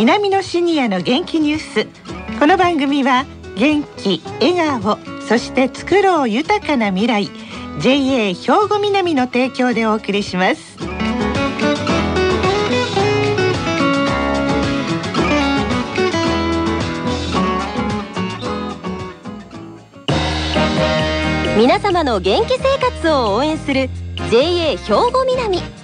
南のシニアの元気ニュース。この番組は元気笑顔そして作ろう豊かな未来 JA 兵庫南の提供でお送りします。皆様の元気生活を応援する JA 兵庫南。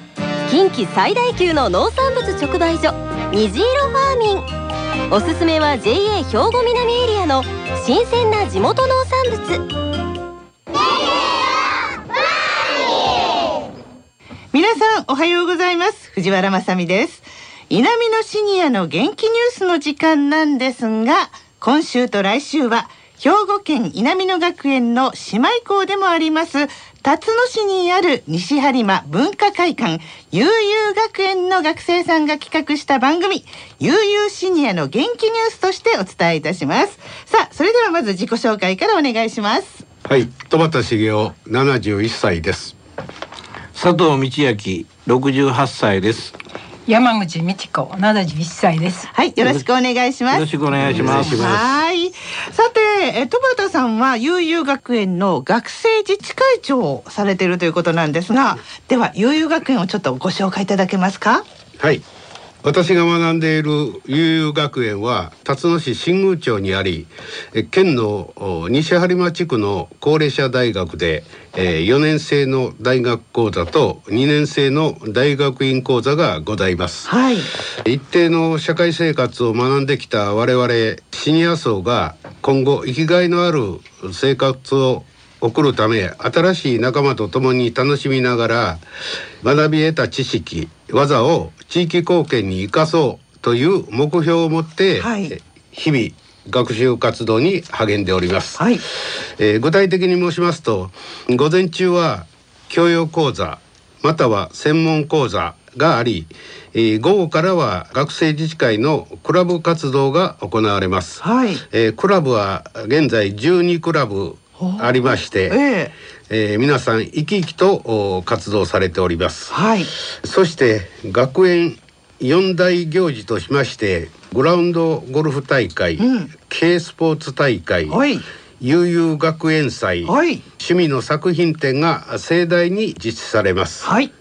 近畿最大級の農産物直売所虹色ファーミン。おすすめは JA 兵庫南エリアの新鮮な地元農産物。皆さんおはようございます。藤原まさです。南のシニアの元気ニュースの時間なんですが今週と来週は兵庫県稲美野学園の姉妹校でもあります辰野市にある西播磨文化会館悠々学園の学生さんが企画した番組悠々シニアの元気ニュースとしてお伝えいたします。さあそれではまず自己紹介からお願いします。はい戸畑茂雄71歳です。佐藤道明68歳です山口美智子71歳です。はい、よろしくお願いします。よろしくお願いします。はい。さて、え戸畑さんは悠々学園の学生自治会長をされているということなんですが、では悠々学園をちょっとご紹介いただけますか？はい。私が学んでいる悠々学園は辰野市新宮町にあり県の西播磨地区の高齢者大学で4年生の大学講座と2年生の大学院講座がございます、はい、一定の社会生活を学んできた我々シニア層が今後生きがいのある生活を送るため新しい仲間と共に楽しみながら学び得た知識技を地域貢献に生かそうという目標を持って、はい、日々学習活動に励んでおります、はい。えー、具体的に申しますと午前中は教養講座または専門講座があり、えー、午後からは学生自治会のクラブ活動が行われます、はい。えー、クラブは現在12クラブありまして、えー、えー、皆さん生き生きと活動されております、はい、そして学園四大行事としましてグラウンドゴルフ大会、うん、K スポーツ大会、はい、悠々学園祭、はい、趣味の作品展が盛大に実施されます、はい、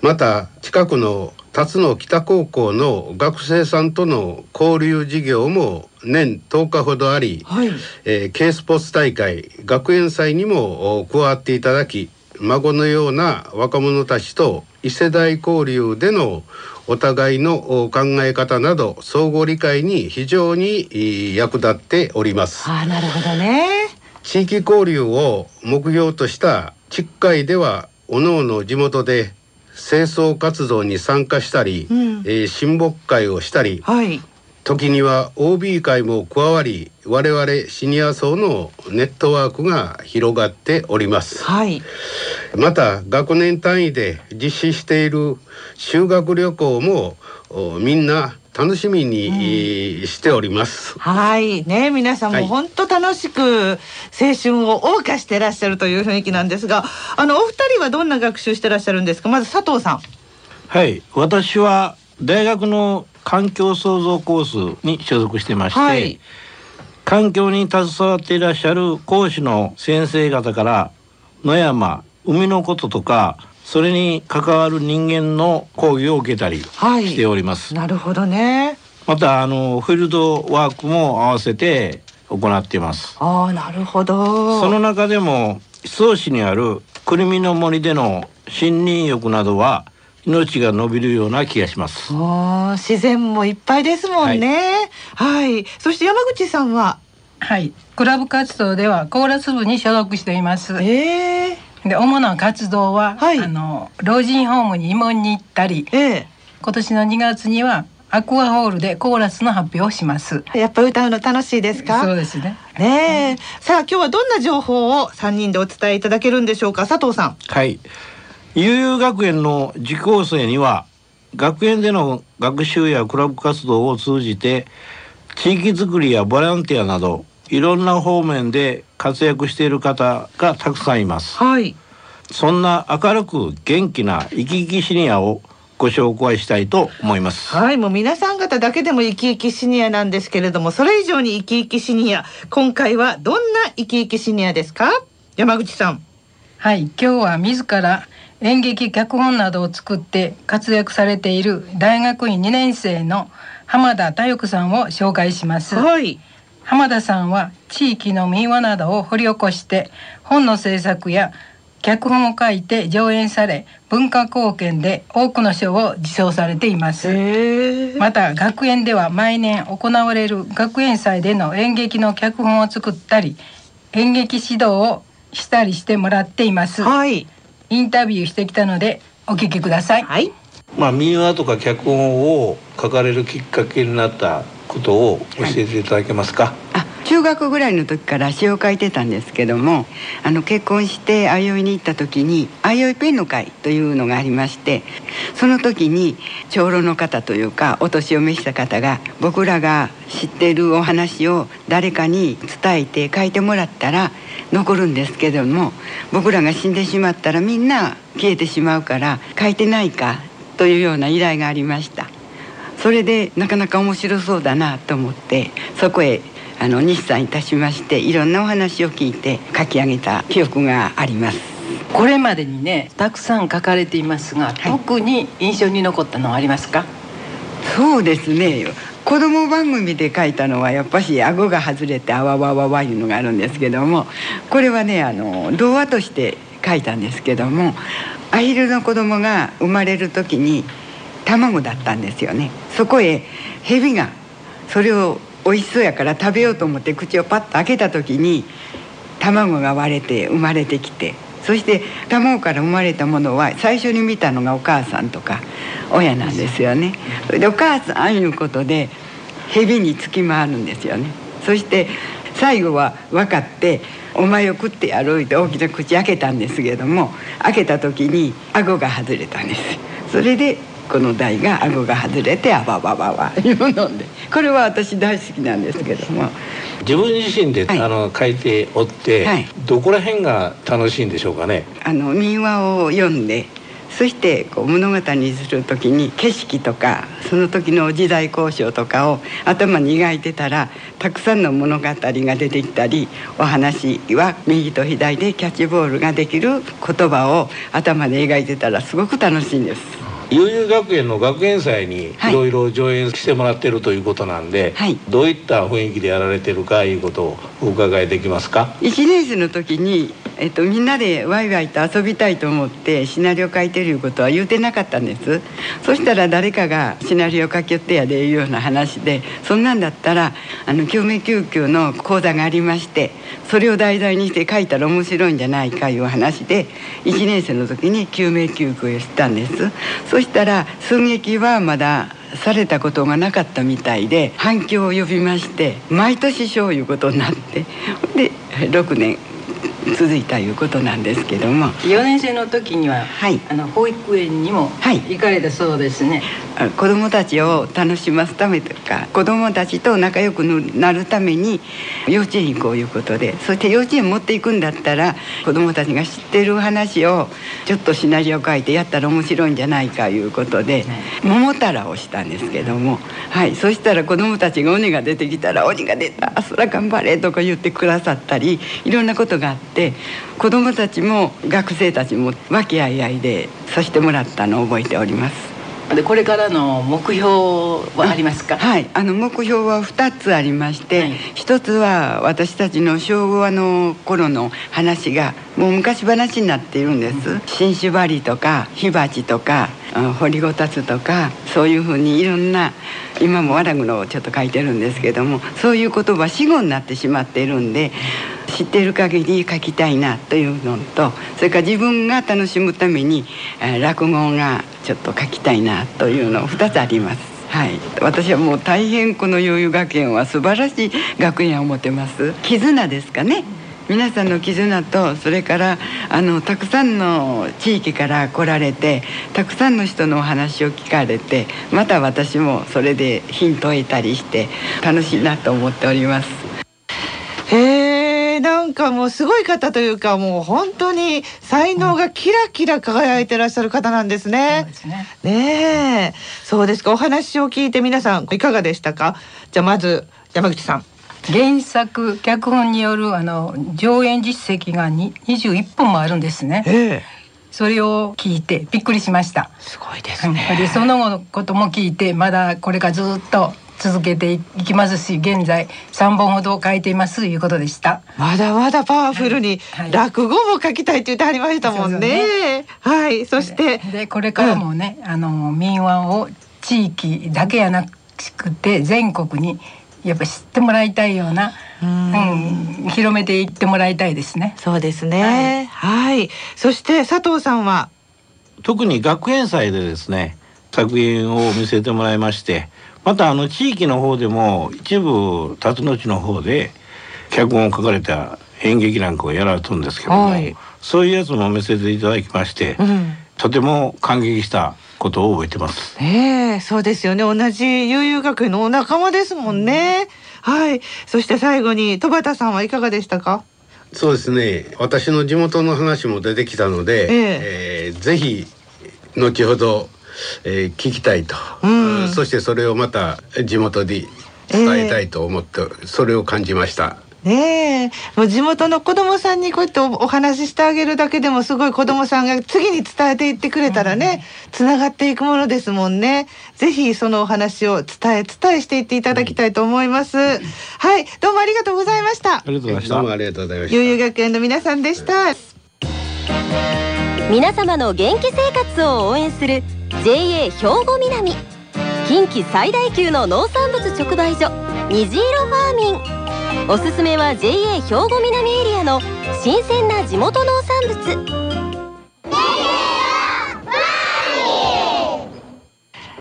また近くの辰野北高校の学生さんとの交流事業も年10日ほどあり、はいえー、K スポーツ大会学園祭にも加わっていただき孫のような若者たちと異世代交流でのお互いの考え方など相互理解に非常に役立っております。あなるほどね。地域交流を目標とした地区会では各々地元で清掃活動に参加したり、うん、えー、親睦会をしたり、はい、時には OB 会も加わり我々シニア層のネットワークが広がっております、はい、また学年単位で実施している修学旅行もみんな楽しみに、うん、しております。はい、ね、皆さんも本当楽しく青春を謳歌してらっしゃるという雰囲気なんですが、あのお二人はどんな学習してらっしゃるんですか？まず佐藤さん。はい、私は大学の環境創造コースに所属してまして、はい、環境に携わっていらっしゃる講師の先生方から野山海のこととかそれに関わる人間の講義を受けたりしております。はい、なるほどね。またあのフィールドワークも合わせて行っています。ああ、なるほど。その中でも曽市にあるくるみの森での森林浴などは命が伸びるような気がします。自然もいっぱいですもんね。はい、はい、そして山口さんは。はい、クラブ活動ではコーラス部に所属しています。えー、で主な活動は、はい、あの老人ホームに慰問に行ったり、えー、今年の2月にはアクアホールでコーラスの発表をします。やっぱ歌うの楽しいですか？そうですね。ねえ、さあ今日はどんな情報を3人でお伝えいただけるんでしょうか、佐藤さん。はい。悠々学園の受講生には学園での学習やクラブ活動を通じて地域づくりやボランティアなどいろんな方面で活躍している方がたくさんいます。はい。そんな明るく元気な生き生きシニアをご紹介したいと思います。はいもう皆さん方だけでも生き生きシニアなんですけれどもそれ以上に生き生きシニア。今回はどんな生き生きシニアですか？山口さん。はい今日は自ら演劇脚本などを作って活躍されている大学院2年生の浜田太子さんを紹介します、はい、浜田さんは地域の民話などを掘り起こして本の制作や脚本を書いて上演され文化貢献で多くの賞を受賞されています。また学園では毎年行われる学園祭での演劇の脚本を作ったり演劇指導をしたりしてもらっています、はい、インタビューしてきたのでお聞きください、はい、まあ民話とか脚本を書かれるきっかけになったことを教えていただけますか、はい。中学ぐらいの時から詩を書いてたんですけどもあの結婚して相生に行った時に相生ペンの会というのがありましてその時に長老の方というかお年を召した方が僕らが知ってるお話を誰かに伝えて書いてもらったら残るんですけども僕らが死んでしまったらみんな消えてしまうから書いてないかというような依頼がありました。それでなかなか面白そうだなと思ってそこへあの日産いたしましていろんなお話を聞いて書き上げた記憶があります。これまでにねたくさん書かれていますが、はい、特に印象に残ったのはありますか？そうですね。子供番組で書いたのはやっぱし顎が外れてあわわわわいうのがあるんですけどもこれはねあの童話として書いたんですけどもアヒルの子供が生まれる時に卵だったんですよねそこへ蛇がそれを美味しそうやから食べようと思って口をパッと開けた時に卵が割れて生まれてきてそして卵から生まれたものは最初に見たのがお母さんとか親なんですよね。それでお母さんいうことで蛇につき回るんですよね。そして最後は分かって「お前を食ってやろう」って大きな口開けたんですけども開けた時に顎が外れたんです。それでこの台が顎が外れてあばばばばいうのでこれは私大好きなんですけども。自分自身で、はい、あの書いておって、はい、どこら辺が楽しいんでしょうかね？あの民話を読んでそしてこう物語にする時に景色とかその時の時代交渉とかを頭に描いてたらたくさんの物語が出てきたりお話は右と左でキャッチボールができる言葉を頭で描いてたらすごく楽しいんです。悠々学園の学園祭にい。ろいろ上演してもらってるということなんで、はい、どういった雰囲気でやられてるかいうことをお伺いできますか？1年生の時に、えっと、みんなでワイワイと遊びたいと思ってシナリオ書いてるいうことは言うてなかったんです。そしたら誰かがシナリオ書きよってやでいうような話でそんなんだったらあの救命救急の講座がありましてそれを題材にして書いたら面白いんじゃないかいう話で1年生の時に救命救急をしたんです。そしたら寸劇はまだされたことがなかったみたいで反響を呼びまして毎年賞いうことになってで6年続いたいうことなんですけども。4年生の時には、はい、あの保育園にも行かれたそうですね、はい、子どもたちを楽しますためとか子どもたちと仲良くなるために幼稚園に行こういうことでそして幼稚園持っていくんだったら子どもたちが知ってる話をちょっとシナリオ書いてやったら面白いんじゃないかいうことで、桃太郎をしたんですけども、はい、そしたら子どもたちが鬼が出てきたら「鬼が出たそら頑張れ」とか言ってくださったりいろんなことがあって。子どもたちも学生たちも和気あいあいでさせてもらったのを覚えております。でこれからの目標はありますか？はい。あの目標は2つありまして、はい、1つは私たちの昭和の頃の話がもう昔話になっているんです、新種張とか火鉢とか掘りごたつとかそういうふうにいろんな今もわらぐのをちょっと書いてるんですけどもそういう言葉死語になってしまっているんで知っている限り書きたいなというのとそれから自分が楽しむために落語がちょっと書きたいなというの2つあります。はい、私はもう大変この余裕学園は素晴らしい学園を持てます絆ですかね皆さんの絆とそれからあのたくさんの地域から来られてたくさんの人のお話を聞かれてまた私もそれでヒントを得たりして楽しいなと思っております。かもうすごい方というかもう本当に才能がキラキラ輝いてらっしゃる方なんですね。そうね。ねえ。そうですか。お話を聞いて皆さんいかがでしたか？じゃあまず山口さん。原作脚本によるあの上演実績がに21本もあるんですね。ええ。それを聞いてびっくりしました。すごいですうんね。でその後のことも聞いてまだこれからずっと続けていきますし現在3本ほど書いていますということでした。まだまだパワフルにはい。落語も書きたいって言ってありましたもんね。はい、そしてででこれからもね、あの民話を地域だけやなくて全国にやっぱ知ってもらいたいような、うん。うん、広めていってもらいたいですね。そうですね。はい、そして佐藤さんは？特に学園祭でですね作品を見せてもらいましてまたあの地域の方でも一部辰野市の方で脚本を書かれた演劇なんかをやられてるんですけども、はいそういうやつも見せていただきまして、うん。とても感激したことを覚えてます。ええそうですよね。同じ悠々学園のお仲間ですもんね。はい。そして最後に戸畑さんはいかがでしたか？そうですね私の地元の話も出てきたので、ええーぜひ後ほど、えー聞きたいと、うんそしてそれをまた地元に伝えたいと思って、それを感じました。ねえ、もう地元の子供さんにこうやっておお話ししてあげるだけでもすごい子供さんが次に伝えていってくれたらね、つながっていくものですもんね。ぜひそのお話を伝え伝えしていっていただきたいと思います。はい、どうもありがとうございましたあ。りがとうございましたどうもありがとうございました。悠々学園の皆さんでした。皆様の元気生活を応援する JA 兵庫南近畿最大級の農産物直売所虹色ファーミンおすすめは JA 兵庫南エリアの新鮮な地元農産物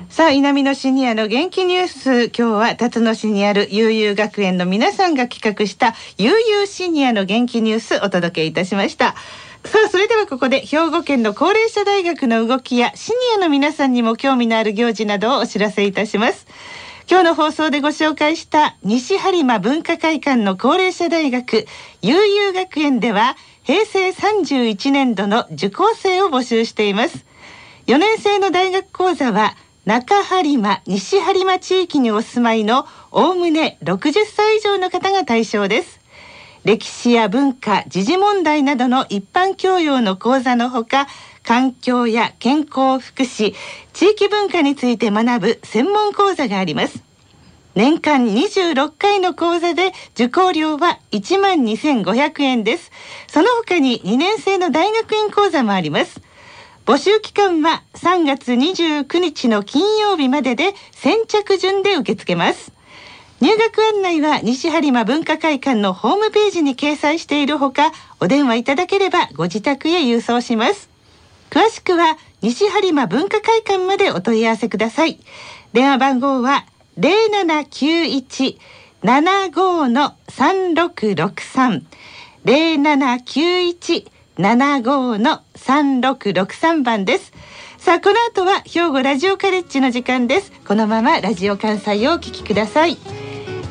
さあ、南のシニアの元気ニュース。今日は辰野市にある悠々学園の皆さんが企画した悠々シニアの元気ニュースお届けいたしました。さあ、それではここで兵庫県の高齢者大学の動きやシニアの皆さんにも興味のある行事などをお知らせいたします。今日の放送でご紹介した西播磨文化会館の高齢者大学悠々学園では平成31年度の受講生を募集しています。4年生の大学講座は中播磨西播磨地域にお住まいのおおむね60歳以上の方が対象です歴史や文化時事問題などの一般教養の講座のほか環境や健康福祉地域文化について学ぶ専門講座があります。年間26回の講座で受講料は1万2500円です。その他に2年生の大学院講座もあります。募集期間は3月29日の金曜日までで先着順で受け付けます。入学案内は西播磨文化会館のホームページに掲載しているほか、お電話いただければご自宅へ郵送します。詳しくは西播磨文化会館までお問い合わせください。電話番号は0791-75-3663 0791-75-3663番です。さあ、この後は兵庫ラジオカレッジの時間です。このままラジオ関西をお聞きください。